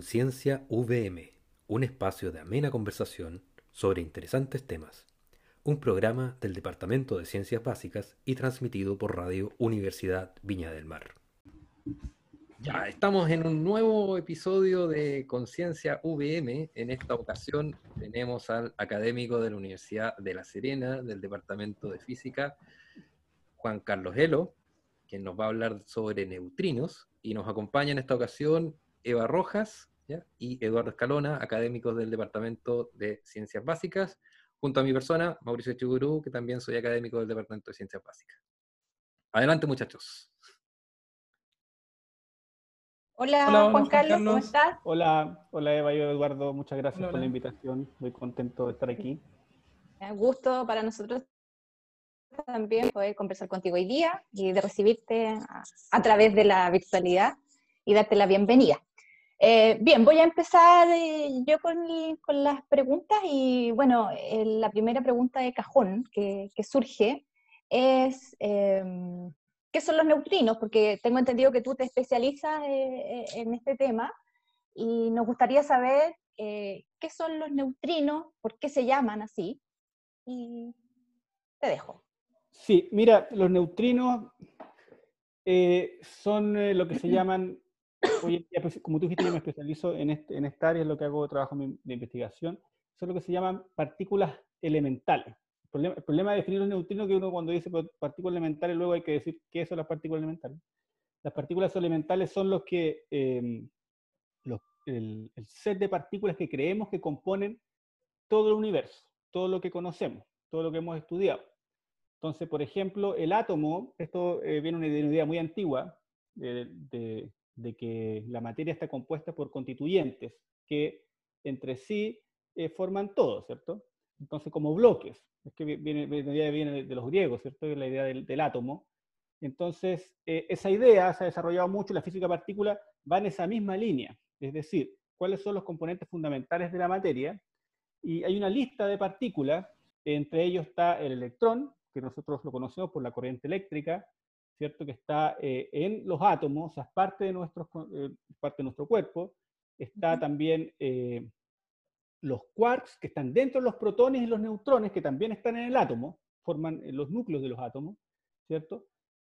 Conciencia VM, un espacio de amena conversación sobre interesantes temas. Un programa del Departamento de Ciencias Básicas y transmitido por Radio Universidad Viña del Mar. Ya, estamos en un nuevo episodio de Conciencia VM. En esta ocasión tenemos al académico de la Universidad de La Serena, del Departamento de Física, Juan Carlos Elo, quien nos va a hablar sobre neutrinos, y nos acompaña en esta ocasión Eva Rojas y Eduardo Escalona, académicos del Departamento de Ciencias Básicas, junto a mi persona, Mauricio Chigurú, que también soy académico del Departamento de Ciencias Básicas. Adelante, muchachos. Hola, Juan, Carlos, ¿cómo estás? Hola, hola Eva y Eduardo, muchas gracias por la invitación, muy contento de estar aquí. Un gusto para nosotros también poder conversar contigo hoy día y de recibirte a través de la virtualidad y darte la bienvenida. Eh, bien, voy a empezar eh, yo con, las preguntas y bueno, eh, la primera pregunta de cajón que, surge es, em, ¿qué son los neutrinos? Porque tengo entendido que tú te especializas en este tema y nos gustaría saber qué son los neutrinos, por qué se llaman así y te dejo. Sí, mira, los neutrinos son lo que se llaman Oye, pues, como tú dijiste, yo me especializo en, este, en esta área, es lo que hago, trabajo de investigación. Son lo que se llaman partículas elementales. El problema, de definir los neutrinos que uno cuando dice partículas elementales, luego hay que decir qué son las partículas elementales. Las partículas elementales son los que, em, el, el set de partículas que creemos que componen todo el universo, todo lo que conocemos, todo lo que hemos estudiado. Entonces, por ejemplo, el átomo, esto eh, viene de una idea muy antigua, de, de que la materia está compuesta por constituyentes que entre sí eh, forman todo, ¿cierto? Entonces, como bloques, es que viene, viene de los griegos, ¿cierto? La idea del, átomo. Entonces, eh, esa idea se ha desarrollado mucho, la física partícula va en esa misma línea, es decir, cuáles son los componentes fundamentales de la materia, y hay una lista de partículas, entre ellos está el electrón, que nosotros lo conocemos por la corriente eléctrica, ¿cierto? Que está eh, en los átomos, es parte de, nuestros, eh, parte de nuestro cuerpo. Está también eh, los quarks, que están dentro de los protones y los neutrones, que también están en el átomo, forman los núcleos de los átomos, ¿cierto?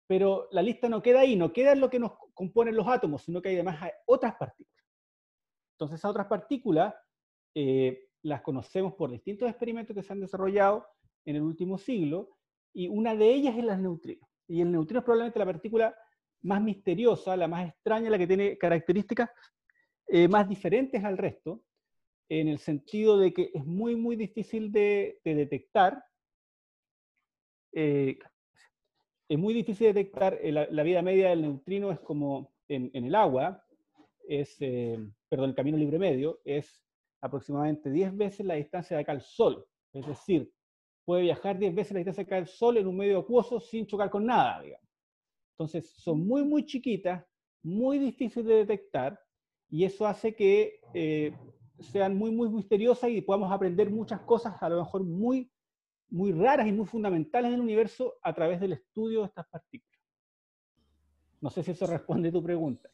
Pero la lista no queda ahí, no queda en lo que nos componen los átomos, sino que hay además otras partículas. Entonces, esas otras partículas las conocemos por distintos experimentos que se han desarrollado en el último siglo, y una de ellas es las neutrinos. Y el neutrino es probablemente la partícula más misteriosa, la más extraña, la que tiene características eh, más diferentes al resto, en el sentido de que es muy, muy difícil de, detectar. Eh, es muy difícil de detectar, eh, la, vida media del neutrino es como en, el agua, es, perdón, el camino libre medio, es aproximadamente 10 veces la distancia de acá al Sol. Es decir, puede viajar 10 veces la distancia que el Sol en un medio acuoso sin chocar con nada, digamos. Entonces, son muy, muy chiquitas, muy difíciles de detectar, y eso hace que eh, sean muy, muy misteriosas y podamos aprender muchas cosas, a lo mejor muy, muy raras y muy fundamentales del universo a través del estudio de estas partículas. No sé si eso responde a tu pregunta.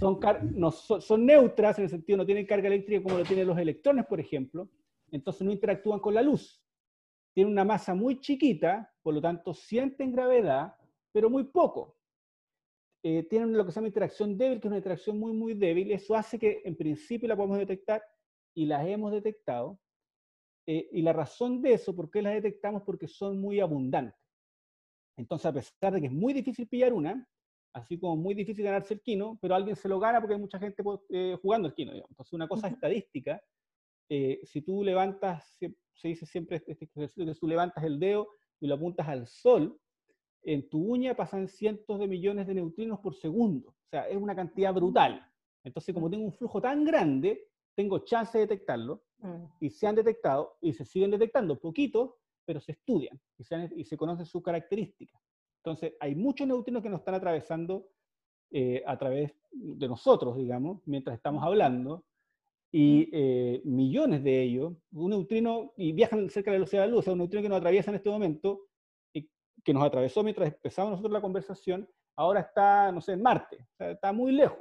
Son, no, son, neutras en el sentido no tienen carga eléctrica como lo tienen los electrones, por ejemplo, entonces no interactúan con la luz tienen una masa muy chiquita, por lo tanto sienten gravedad, pero muy poco. Eh, tienen lo que se llama interacción débil, que es una interacción muy, muy débil. Eso hace que en principio la podemos detectar y las hemos detectado. Eh, y la razón de eso, ¿por qué las detectamos? Porque son muy abundantes. Entonces, a pesar de que es muy difícil pillar una, así como muy difícil ganarse el quino, pero alguien se lo gana porque hay mucha gente eh, jugando el quino. Entonces, una cosa estadística, si tú levantas se dice siempre este, ejercicio que tú levantas el dedo y lo apuntas al sol, en tu uña pasan cientos de millones de neutrinos por segundo. O sea, es una cantidad brutal. Entonces, como tengo un flujo tan grande, tengo chance de detectarlo, mm. y se han detectado, y se siguen detectando, poquitos, pero se estudian, y se, y se conocen sus características. Entonces, hay muchos neutrinos que nos están atravesando eh, a través de nosotros, digamos, mientras estamos hablando, y eh, millones de ellos, un neutrino, y viajan cerca de la velocidad de la luz, o sea, un neutrino que nos atraviesa en este momento, y que nos atravesó mientras empezamos nosotros la conversación, ahora está, no sé, en Marte, o sea, está muy lejos.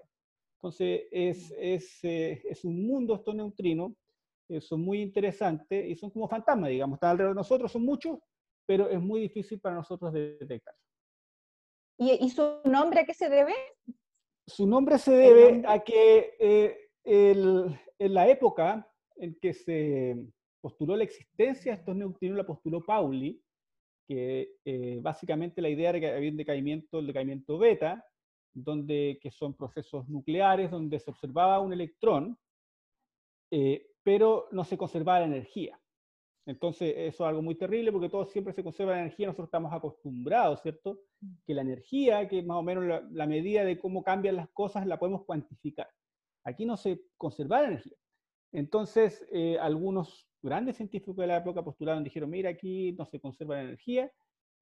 Entonces, es, es, eh, es un mundo estos neutrinos, eh, son muy interesantes y son como fantasmas, digamos, están alrededor de nosotros, son muchos, pero es muy difícil para nosotros de detectar. ¿Y, su nombre a qué se debe? Su nombre se debe a que eh, en la época en que se postuló la existencia de estos neutrinos, la postuló Pauli, que básicamente la idea era que había un decaimiento, el decaimiento beta, donde, que son procesos nucleares, donde se observaba un electrón, eh, pero no se conservaba la energía. Entonces, eso es algo muy terrible porque todo siempre se conserva la energía, nosotros estamos acostumbrados, ¿cierto? Mm. Que la energía, que más o menos la, medida de cómo cambian las cosas, la podemos cuantificar. Aquí no se conserva la energía. Entonces, eh, algunos grandes científicos de la época postularon, dijeron, mira, aquí no se conserva la energía.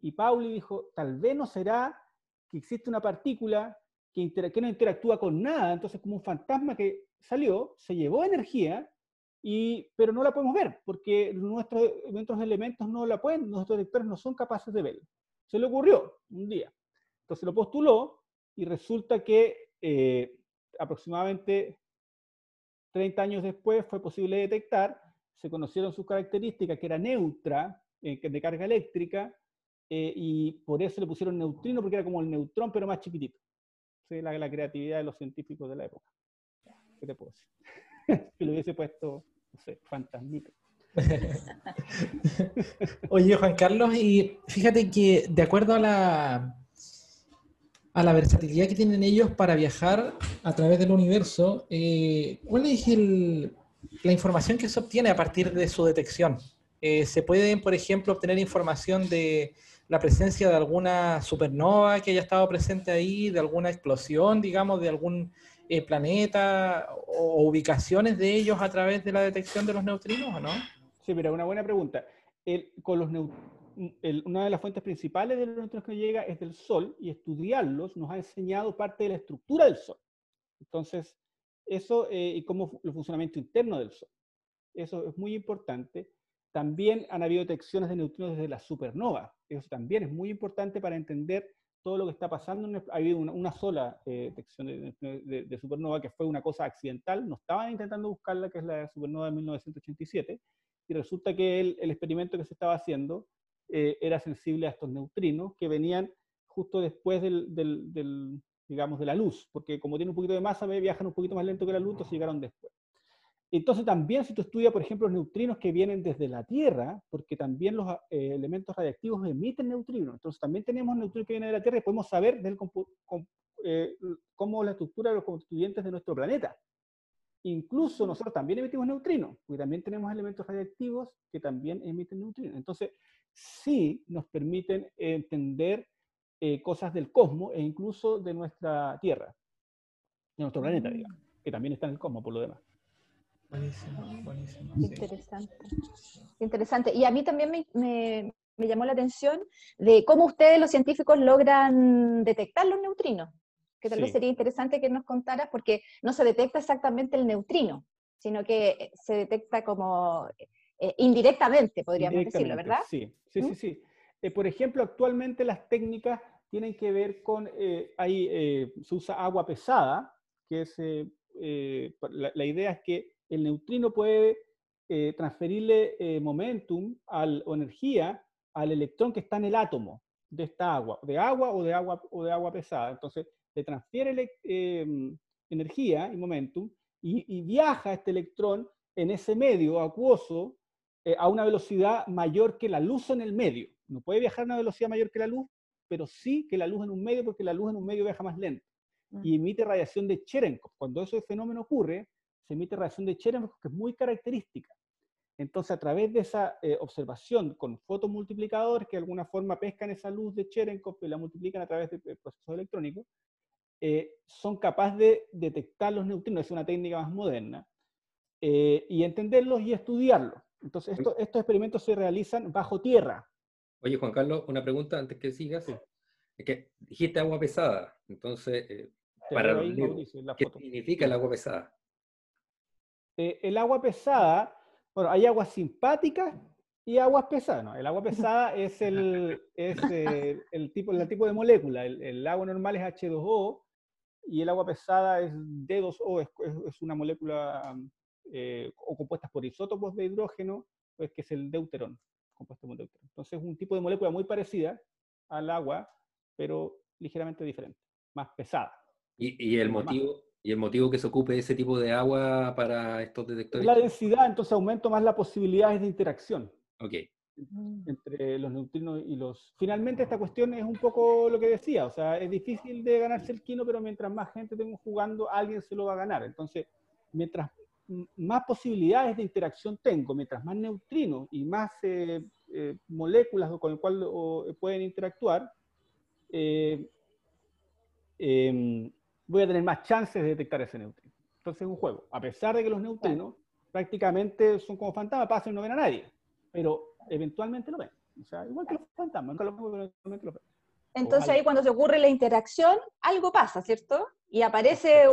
Y Pauli dijo, tal vez no será que existe una partícula que, no interactúa con nada, entonces como un fantasma que salió, se llevó energía, y, pero no la podemos ver, porque nuestros, nuestros elementos no la pueden, nuestros detectores no son capaces de verla. Se le ocurrió un día. Entonces lo postuló y resulta que eh, aproximadamente 30 años después fue posible detectar, se conocieron sus características, que era neutra, eh, de carga eléctrica, eh, y por eso le pusieron neutrino, porque era como el neutrón, pero más chiquitito. Sí, la, la creatividad de los científicos de la época. ¿Qué te puedo decir? que lo hubiese puesto, no sé, fantasmito. Oye, Juan Carlos, y fíjate que de acuerdo a la, a la versatilidad que tienen ellos para viajar a través del universo, eh, ¿cuál es la información que se obtiene a partir de su detección? Eh, ¿Se puede, por ejemplo, obtener información de la presencia de alguna supernova que haya estado presente ahí, de alguna explosión, digamos, de algún eh, planeta o, ubicaciones de ellos a través de la detección de los neutrinos o no? Sí, mira, una buena pregunta. una de las fuentes principales de los neutrinos que llega es del Sol y estudiarlos nos ha enseñado parte de la estructura del Sol. Entonces, eso eh, y cómo el funcionamiento interno del Sol. Eso es muy importante. También han habido detecciones de neutrinos desde la supernova. Eso también es muy importante para entender todo lo que está pasando. Ha habido una, sola eh, detección de, supernova que fue una cosa accidental. No estaban intentando buscarla, que es la supernova de 1987. Y resulta que el, experimento que se estaba haciendo eh, era sensible a estos neutrinos que venían justo después del, digamos, de la luz, porque como tiene un poquito de masa, viajan un poquito más lento que la luz, entonces llegaron después. Entonces también si tú estudias, por ejemplo, los neutrinos que vienen desde la Tierra, porque también los eh, elementos radiactivos emiten neutrinos, entonces también tenemos neutrinos que vienen de la Tierra y podemos saber del eh, cómo la estructura de los constituyentes de nuestro planeta. Incluso nosotros también emitimos neutrinos, porque también tenemos elementos radiactivos que también emiten neutrinos. Entonces, sí nos permiten entender eh, cosas del cosmos e incluso de nuestra Tierra, de nuestro planeta, digamos, que también está en el cosmos por lo demás. Buenísimo, buenísimo. Interesante. Interesante. Y a mí también me, me, me, llamó la atención de cómo ustedes, los científicos, logran detectar los neutrinos. Que tal vez sería interesante que nos contaras, porque no se detecta exactamente el neutrino, sino que se detecta como eh, indirectamente, podríamos decirlo, ¿verdad? Sí, sí, sí. ¿Mm? sí. Eh, por ejemplo, actualmente las técnicas tienen que ver con, eh, ahí se usa agua pesada, que es, la, la idea es que el neutrino puede eh, transferirle eh, momentum o energía al electrón que está en el átomo de esta agua, de agua o de agua, o de agua pesada. Entonces, le transfiere em, energía y momentum y, viaja este electrón en ese medio acuoso eh, a una velocidad mayor que la luz en el medio. No puede viajar a una velocidad mayor que la luz, pero sí que la luz en un medio, porque la luz en un medio viaja más lento mm. y emite radiación de Cherenkov. Cuando ese fenómeno ocurre, se emite radiación de Cherenkov que es muy característica. Entonces, a través de esa eh, observación con fotomultiplicadores que de alguna forma pescan esa luz de Cherenkov y la multiplican a través de, procesos electrónicos, eh, son capaces de detectar los neutrinos, es una técnica más moderna, eh, y entenderlos y estudiarlos. Entonces, estos experimentos se realizan bajo tierra. Oye, Juan Carlos, una pregunta antes que sigas. Es que dijiste agua pesada, entonces, para ¿qué significa el agua pesada? Eh, el agua pesada, bueno, hay aguas simpáticas y aguas pesadas. No, el agua pesada es el, es, eh, el, tipo, el tipo de molécula. El, agua normal es H2O y el agua pesada es D2O, es, es una molécula eh, o compuestas por isótopos de hidrógeno, pues que es el deuterón, compuesto por deuterón. Entonces es un tipo de molécula muy parecida al agua, pero ligeramente diferente, más pesada. ¿Y, el motivo, ¿Y el motivo que se ocupe ese tipo de agua para estos detectores? La densidad, entonces aumento más las posibilidades de interacción. Ok. Entre los neutrinos y los... Finalmente esta cuestión es un poco lo que decía, o sea, es difícil de ganarse el quino, pero mientras más gente tengo jugando, alguien se lo va a ganar. Entonces, mientras más posibilidades de interacción tengo, mientras más neutrinos y más eh, eh, moléculas con las cuales pueden interactuar, eh, em, voy a tener más chances de detectar ese neutrino. Entonces es un juego. A pesar de que los neutrinos prácticamente son como fantasmas, pasan y no ven a nadie, pero eventualmente lo ven. O sea, igual que los fantasmas, nunca lo ven, pero eventualmente lo ven. Entonces ahí cuando se ocurre la interacción, algo pasa, ¿cierto? Y aparece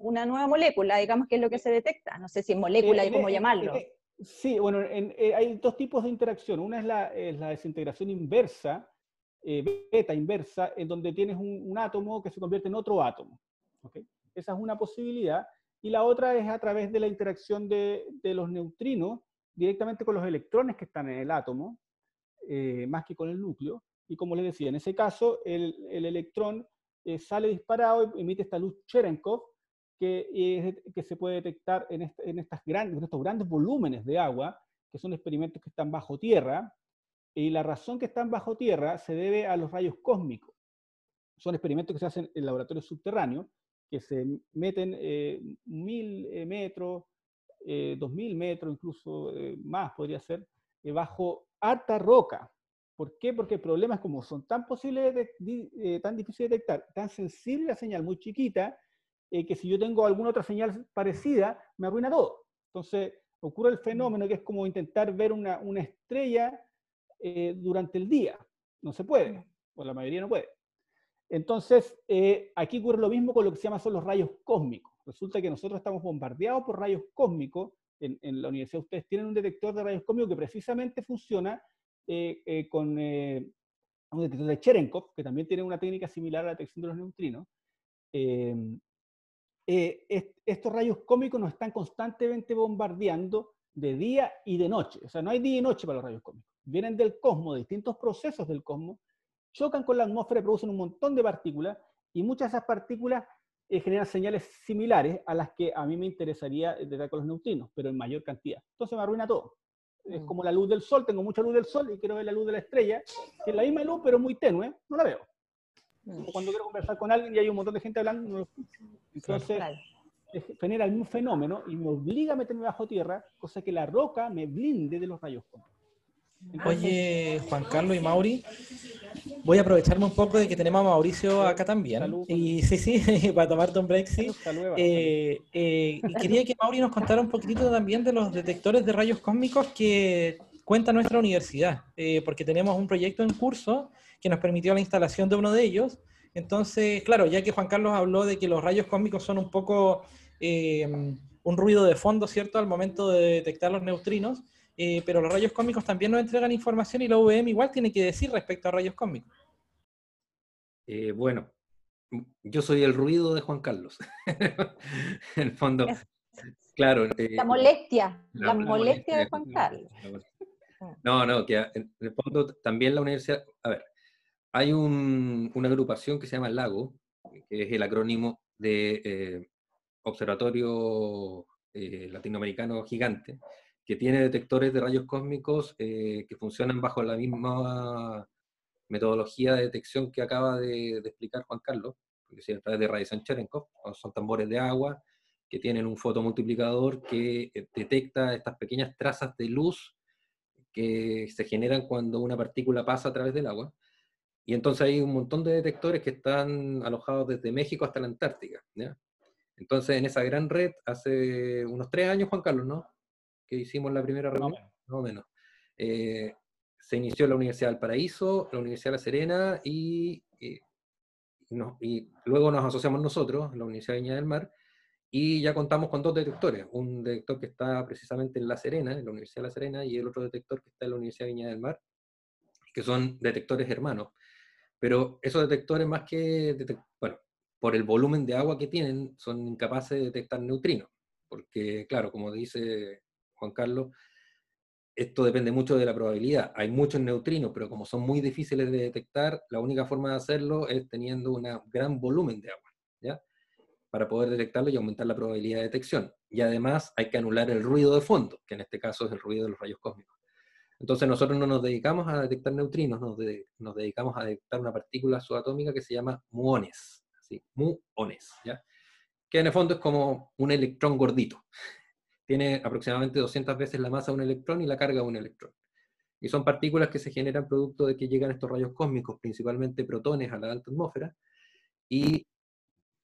una, nueva molécula, digamos que es lo que se detecta. No sé si es molécula y cómo llamarlo. sí, bueno, eh, hay dos tipos de interacción. Una es la, es la desintegración inversa, eh, beta inversa, en donde tienes un, átomo que se convierte en otro átomo. Esa es una posibilidad. Y la otra es a través de la interacción de, los neutrinos directamente con los electrones que están en el átomo, eh, más que con el núcleo. Y como les decía, en ese caso, el, electrón eh, sale disparado y emite esta luz Cherenkov, que, que se puede detectar en, en, estas grandes, en estos grandes volúmenes de agua, que son experimentos que están bajo tierra, y la razón que están bajo tierra se debe a los rayos cósmicos. Son experimentos que se hacen en laboratorios subterráneos, que se meten eh, mil eh, metros, eh, dos mil metros, incluso más podría ser, bajo alta roca. ¿Por qué? Porque el problema es como son tan posibles, de, tan difíciles de detectar, tan sensible la señal, muy chiquita, que si yo tengo alguna otra señal parecida, me arruina todo. Entonces, ocurre el fenómeno que es como intentar ver una, una estrella eh, durante el día. No se puede, o la mayoría no puede. Entonces, eh, aquí ocurre lo mismo con lo que se llama son los rayos cósmicos. Resulta que nosotros estamos bombardeados por rayos cósmicos. En, la universidad ustedes tienen un detector de rayos cósmicos que precisamente funciona eh, con un detector de Cherenkov, que también tiene una técnica similar a la detección de los neutrinos. Estos rayos cósmicos nos están constantemente bombardeando de día y de noche. O sea, no hay día y noche para los rayos cósmicos vienen del cosmos, de distintos procesos del cosmos, chocan con la atmósfera y producen un montón de partículas, y muchas de esas partículas eh, generan señales similares a las que a mí me interesaría detectar con los neutrinos, pero en mayor cantidad. Entonces me arruina todo. Es mm. como la luz del sol, tengo mucha luz del sol y quiero ver la luz de la estrella, que es la misma luz, pero muy tenue, no la veo. Mm. O cuando quiero conversar con alguien y hay un montón de gente hablando, no lo escucho. Entonces, genera el mismo fenómeno y me obliga a meterme bajo tierra, cosa que la roca me blinde de los rayos cósmicos. Oye, Juan Carlos y Mauri, voy a aprovecharme un poco de que tenemos a Mauricio acá también. y sí, sí, para tomarte un break, sí. Eh, eh, quería que Mauri nos contara un poquitito también de los detectores de rayos cósmicos que cuenta nuestra universidad, eh, porque tenemos un proyecto en curso que nos permitió la instalación de uno de ellos. Entonces, claro, ya que Juan Carlos habló de que los rayos cósmicos son un poco un ruido de fondo, ¿cierto?, al momento de detectar los neutrinos. Eh, pero los rayos cósmicos también nos entregan información y la UVM igual tiene que decir respecto a rayos cósmicos. Eh, bueno, yo soy el ruido de Juan Carlos. en el fondo, claro. Eh, la molestia, la, molestia, de Juan Carlos. No, no, que en el fondo también la universidad, a ver, hay una agrupación que se llama LAGO, que es el acrónimo de Observatorio Latinoamericano Gigante, que tiene detectores de rayos cósmicos eh, que funcionan bajo la misma metodología de detección que acaba de, explicar Juan Carlos, porque si a través de radiación Cherenkov, son tambores de agua que tienen un fotomultiplicador que eh, detecta estas pequeñas trazas de luz que se generan cuando una partícula pasa a través del agua. Y entonces hay un montón de detectores que están alojados desde México hasta la Antártica. Entonces, en esa gran red, hace unos tres años, Juan Carlos, ¿no? que hicimos la primera reunión, más o menos. Eh, se inició la Universidad del Paraíso, la Universidad de La Serena y, y, luego nos asociamos nosotros, la Universidad de Viña del Mar, y ya contamos con dos detectores, un detector que está precisamente en La Serena, en la Universidad de La Serena, y el otro detector que está en la Universidad de Viña del Mar, que son detectores hermanos. Pero esos detectores más que, bueno, por el volumen de agua que tienen, son incapaces de detectar neutrinos. Porque, claro, como dice Juan Carlos, esto depende mucho de la probabilidad. Hay muchos neutrinos, pero como son muy difíciles de detectar, la única forma de hacerlo es teniendo un gran volumen de agua, ¿ya? Para poder detectarlo y aumentar la probabilidad de detección. Y además hay que anular el ruido de fondo, que en este caso es el ruido de los rayos cósmicos. Entonces nosotros no nos dedicamos a detectar neutrinos, nos, dedicamos a detectar una partícula subatómica que se llama muones, ¿sí? muones, ¿ya? que en el fondo es como un electrón gordito tiene aproximadamente 200 veces la masa de un electrón y la carga de un electrón. Y son partículas que se generan producto de que llegan estos rayos cósmicos, principalmente protones, a la alta atmósfera, y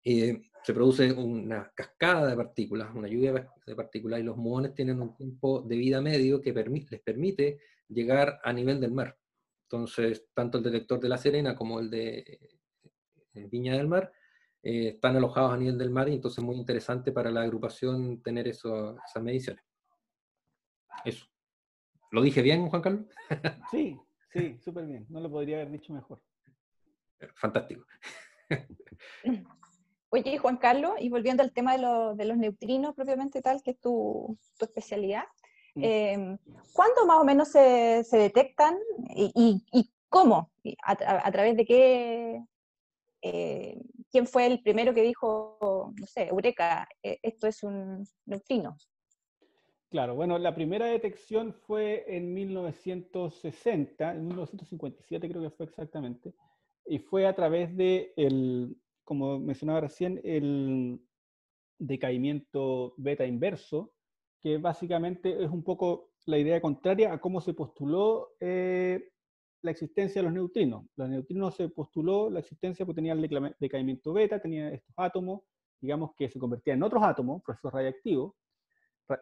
eh, se produce una cascada de partículas, una lluvia de partículas, y los muones tienen un tiempo de vida medio que les permite llegar a nivel del mar. Entonces, tanto el detector de La Serena como el de eh, Viña del Mar eh, están alojados a nivel del mar y entonces es muy interesante para la agrupación tener eso, esas mediciones. Eso. ¿Lo dije bien, Juan Carlos? sí, sí, súper bien. No lo podría haber dicho mejor. Fantástico. Oye, Juan Carlos, y volviendo al tema de, los neutrinos propiamente tal, que es tu, especialidad, mm. em, ¿cuándo más o menos se, detectan y, cómo? A, través de qué, eh, quién fue el primero que dijo, no sé, Eureka, eh, esto es un neutrino. Claro, bueno, la primera detección fue en 1960, en 1957 creo que fue exactamente, y fue a través de, el, como mencionaba recién, el decaimiento beta inverso, que básicamente es un poco la idea contraria a cómo se postuló eh, la existencia de los neutrinos. Los neutrinos se postuló la existencia porque tenían decaimiento beta, tenían estos átomos, digamos que se convertían en otros átomos, procesos radiactivos,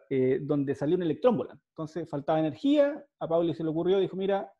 eh, donde salió un electrón volante. Entonces faltaba energía, a Pauli se le ocurrió, dijo, mira,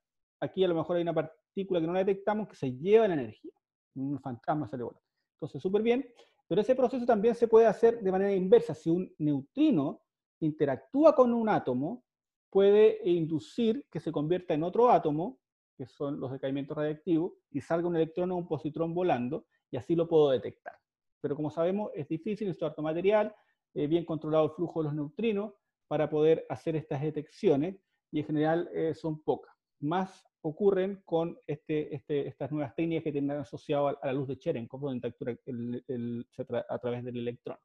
aquí a lo mejor hay una partícula que no la detectamos que se lleva la energía. Un fantasma sale volando. Entonces, súper bien, pero ese proceso también se puede hacer de manera inversa. Si un neutrino interactúa con un átomo, puede inducir que se convierta en otro átomo que son los decaimientos radiactivos, y salga un electrón o un positrón volando, y así lo puedo detectar. Pero como sabemos, es difícil, es harto material, eh, bien controlado el flujo de los neutrinos para poder hacer estas detecciones, y en general eh, son pocas. Más ocurren con este, este, estas nuevas técnicas que tienen asociado a, la luz de Cherenkov, donde interactúa a través del electrón.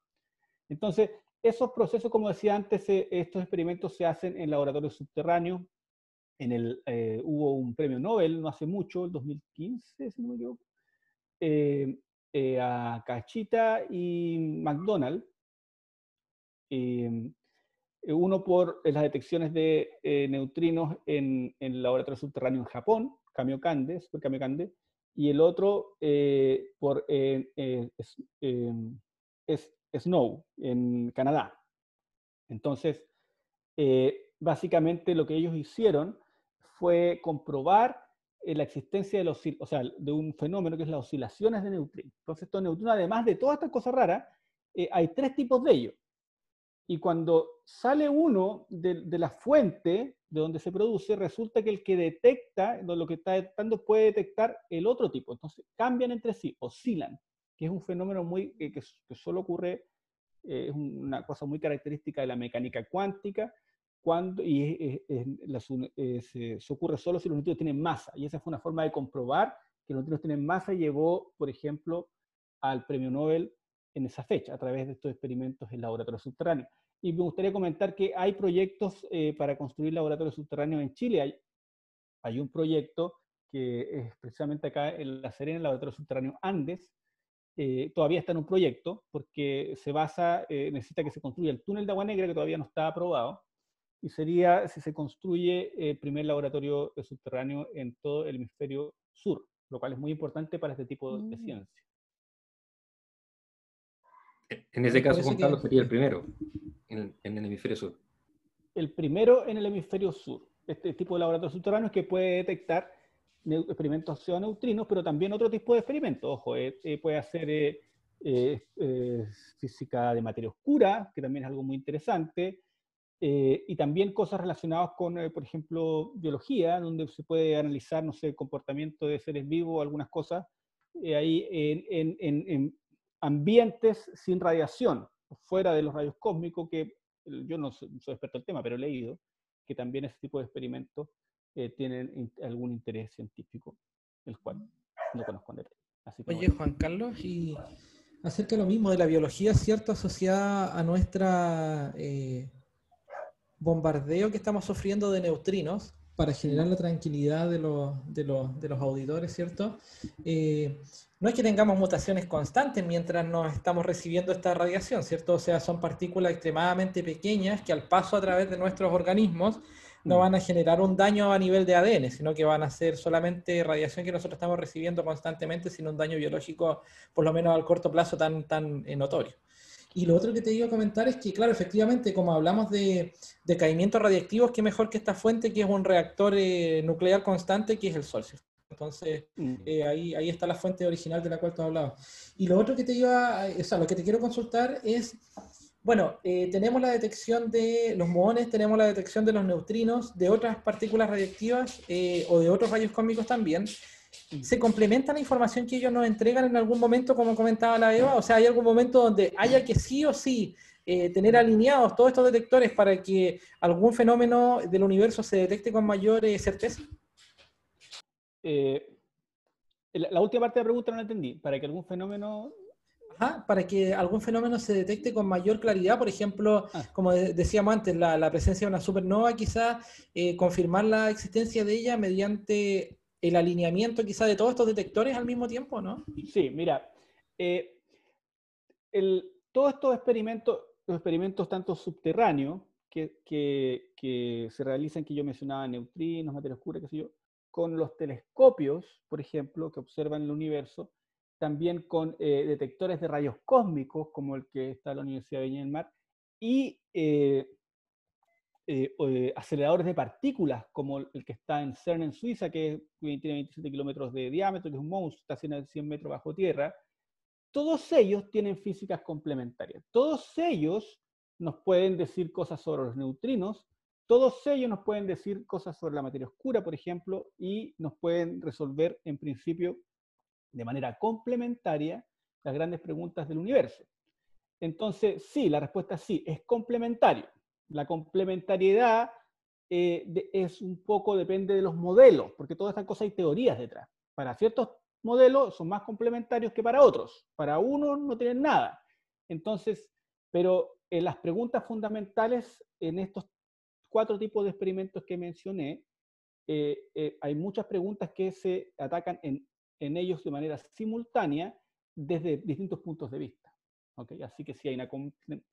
Entonces, esos procesos, como decía antes, estos experimentos se hacen en laboratorios subterráneos, en el, eh, hubo un premio Nobel no hace mucho, el 2015, si no me equivoco, eh, eh, a Cachita y McDonald, uno por las detecciones de neutrinos en, el laboratorio subterráneo en Japón, Kamiokande, Super Kamiokande, y el otro por Snow, en Canadá. Entonces, básicamente lo que ellos hicieron fue comprobar eh, la existencia de, los, o sea, de un fenómeno que es las oscilaciones de neutrinos. Entonces, estos neutrinos, además de todas estas cosas raras, eh, hay tres tipos de ellos. Y cuando sale uno de, la fuente de donde se produce, resulta que el que detecta, lo que está detectando, puede detectar el otro tipo. Entonces, cambian entre sí, oscilan, que es un fenómeno muy, que, que, solo ocurre, eh, es una cosa muy característica de la mecánica cuántica, cuando, y se, ocurre solo si los neutrinos tienen masa. Y esa fue una forma de comprobar que los neutrinos tienen masa y llevó, por ejemplo, al premio Nobel en esa fecha, a través de estos experimentos en laboratorios subterráneos. Y me gustaría comentar que hay proyectos eh, para construir laboratorios subterráneos en Chile. Hay, hay un proyecto que es precisamente acá en La Serena, el laboratorio subterráneo Andes, eh, todavía está en un proyecto porque se basa, eh, necesita que se construya el túnel de agua negra que todavía no está aprobado, y sería si se construye el primer laboratorio subterráneo en todo el hemisferio sur, lo cual es muy importante para este tipo de mm. ciencia. En ese caso, Carlos, sería el primero en, el hemisferio sur. El primero en el hemisferio sur. Este tipo de laboratorio subterráneo que puede detectar experimentos neutrinos, pero también otro tipo de experimentos. Ojo, eh, eh, puede hacer eh, física de materia oscura, que también es algo muy interesante. Eh, y también cosas relacionadas con, eh, por ejemplo, biología, donde se puede analizar, no sé, el comportamiento de seres vivos, algunas cosas, eh, ahí en, en, ambientes sin radiación, fuera de los rayos cósmicos, que yo no soy, experto en el tema, pero he leído que también ese tipo de experimentos eh, tienen algún interés científico, el cual no conozco en detalle. Oye, Juan Carlos, y acerca de lo mismo de la biología, ¿cierto? Asociada a nuestra eh, bombardeo que estamos sufriendo de neutrinos para generar la tranquilidad de los, de los, de los auditores, ¿cierto? Eh, no es que tengamos mutaciones constantes mientras nos estamos recibiendo esta radiación, ¿cierto? O sea, son partículas extremadamente pequeñas que al paso a través de nuestros organismos no mm. van a generar un daño a nivel de ADN, sino que van a ser solamente radiación que nosotros estamos recibiendo constantemente, sin un daño biológico, por lo menos al corto plazo, tan, tan eh, notorio. Y lo otro que te iba a comentar es que, claro, efectivamente, como hablamos de decaimientos radiactivos, qué mejor que esta fuente, que es un reactor eh, nuclear constante, que es el Sol. Entonces, mm. eh, ahí, ahí está la fuente original de la cual tú hablabas. Y lo otro que te iba, o sea, lo que te quiero consultar es, bueno, eh, tenemos la detección de los muones, tenemos la detección de los neutrinos, de otras partículas radiactivas eh, o de otros rayos cósmicos también. Mm. ¿Se complementa la información que ellos nos entregan en algún momento, como comentaba la Eva? O sea, ¿hay algún momento donde haya que sí o sí tener alineados todos estos detectores para que algún fenómeno del universo se detecte con mayor certeza? Eh, la, última parte de la pregunta no la entendí. Para que algún fenómeno... para que algún fenómeno se detecte con mayor claridad, por ejemplo, ah. como decíamos antes, la, presencia de una supernova, quizás eh, confirmar la existencia de ella mediante el alineamiento quizás de todos estos detectores al mismo tiempo, ¿no? Sí, mira, eh, todos estos experimentos, los experimentos tanto subterráneos que, se realizan, que yo mencionaba, neutrinos, materia oscura, qué sé yo, con los telescopios, por ejemplo, que observan el universo, también con eh, detectores de rayos cósmicos, como el que está en la Universidad de Viña del Mar, y eh, eh, aceleradores de partículas, como el que está en CERN en Suiza, que tiene 27 kilómetros de diámetro, que es un monstruo, está a 100 metros bajo tierra. Todos ellos tienen físicas complementarias. Todos ellos nos pueden decir cosas sobre los neutrinos, todos ellos nos pueden decir cosas sobre la materia oscura, por ejemplo, y nos pueden resolver, en principio, de manera complementaria, las grandes preguntas del universo. Entonces, sí, la respuesta es sí, es complementario. La complementariedad eh, es un poco, depende de los modelos, porque todas estas cosas hay teorías detrás. Para ciertos modelos son más complementarios que para otros. Para unos no tienen nada. Entonces, pero en las preguntas fundamentales en estos cuatro tipos de experimentos que mencioné, eh, eh, hay muchas preguntas que se atacan en, en, ellos de manera simultánea desde distintos puntos de vista. ¿Okay? Así que sí hay una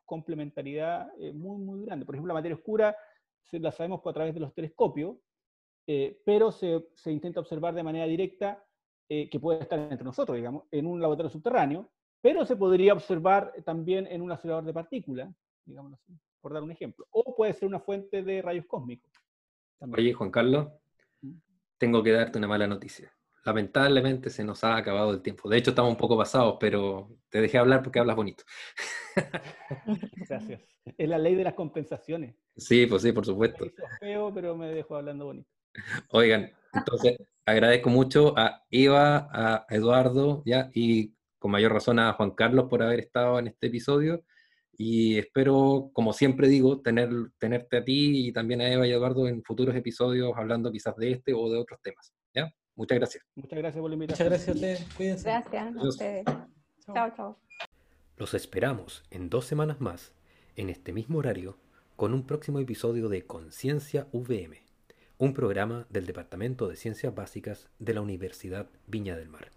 complementariedad eh, muy, muy grande. Por ejemplo, la materia oscura se, la sabemos a través de los telescopios, pero se, se, intenta observar de manera directa que puede estar entre nosotros, digamos, en un laboratorio subterráneo, pero se podría observar también en un acelerador de partículas, digamos así por dar un ejemplo. O puede ser una fuente de rayos cósmicos. Oye, Juan Carlos, ¿Mm? tengo que darte una mala noticia. Lamentablemente se nos ha acabado el tiempo. De hecho, estamos un poco pasados, pero te dejé hablar porque hablas bonito. Gracias. Es la ley de las compensaciones. Sí, pues sí, por supuesto. feo, pero me dejo hablando bonito. Oigan, entonces agradezco mucho a Eva, a Eduardo, ya, y con mayor razón a Juan Carlos por haber estado en este episodio. Y espero, como siempre digo, tener, tenerte a ti y también a Eva y Eduardo en futuros episodios hablando quizás de este o de otros temas. ¿ya? Muchas gracias. Muchas gracias por la invitación. Muchas gracias a ustedes. Cuídense. Gracias a ustedes. Chao, chao. Los esperamos en dos semanas más, en este mismo horario, con un próximo episodio de Conciencia VM, un programa del Departamento de Ciencias Básicas de la Universidad Viña del Mar.